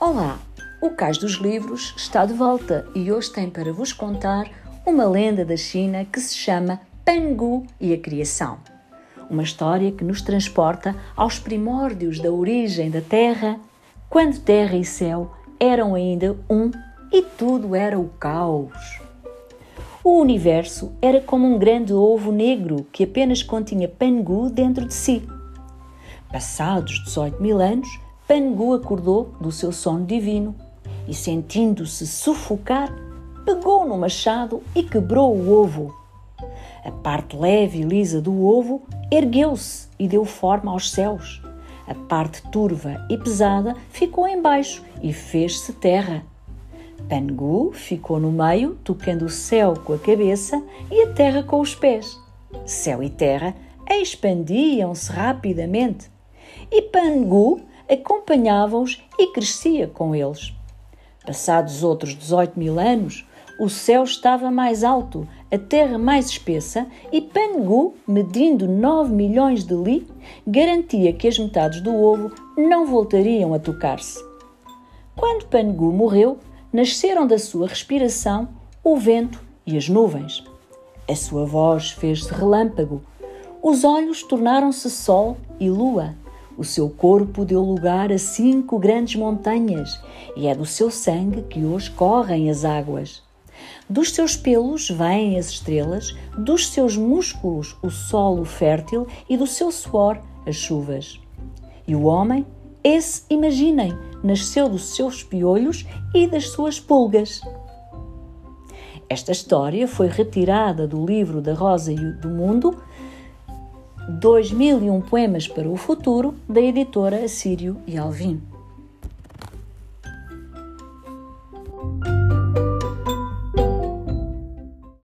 Olá, o Cais dos Livros está de volta e hoje tem para vos contar uma lenda da China que se chama Pangu e a Criação. Uma história que nos transporta aos primórdios da origem da Terra, quando terra e céu eram ainda um e tudo era o caos. O universo era como um grande ovo negro que apenas continha Pangu dentro de si. Passados 18 mil anos, Pangu acordou do seu sono divino e, sentindo-se sufocar, pegou no machado e quebrou o ovo. A parte leve e lisa do ovo ergueu-se e deu forma aos céus. A parte turva e pesada ficou embaixo e fez-se terra. Pangu ficou no meio, tocando o céu com a cabeça e a terra com os pés. Céu e terra expandiam-se rapidamente e Pangu acompanhava-os e crescia com eles. Passados outros 18 mil anos, o céu estava mais alto, a terra mais espessa e Pangu, medindo 9 milhões de li, garantia que as metades do ovo não voltariam a tocar-se. Quando Pangu morreu, nasceram da sua respiração o vento e as nuvens. A sua voz fez-se relâmpago, os olhos tornaram-se sol e lua. O seu corpo deu lugar a cinco grandes montanhas e é do seu sangue que hoje correm as águas. Dos seus pelos vêm as estrelas, dos seus músculos o solo fértil e do seu suor as chuvas. E o homem, esse, imaginem, nasceu dos seus piolhos e das suas pulgas. Esta história foi retirada do livro da Rosa do Mundo, 2001 Poemas para o Futuro, da editora Assírio e Alvim.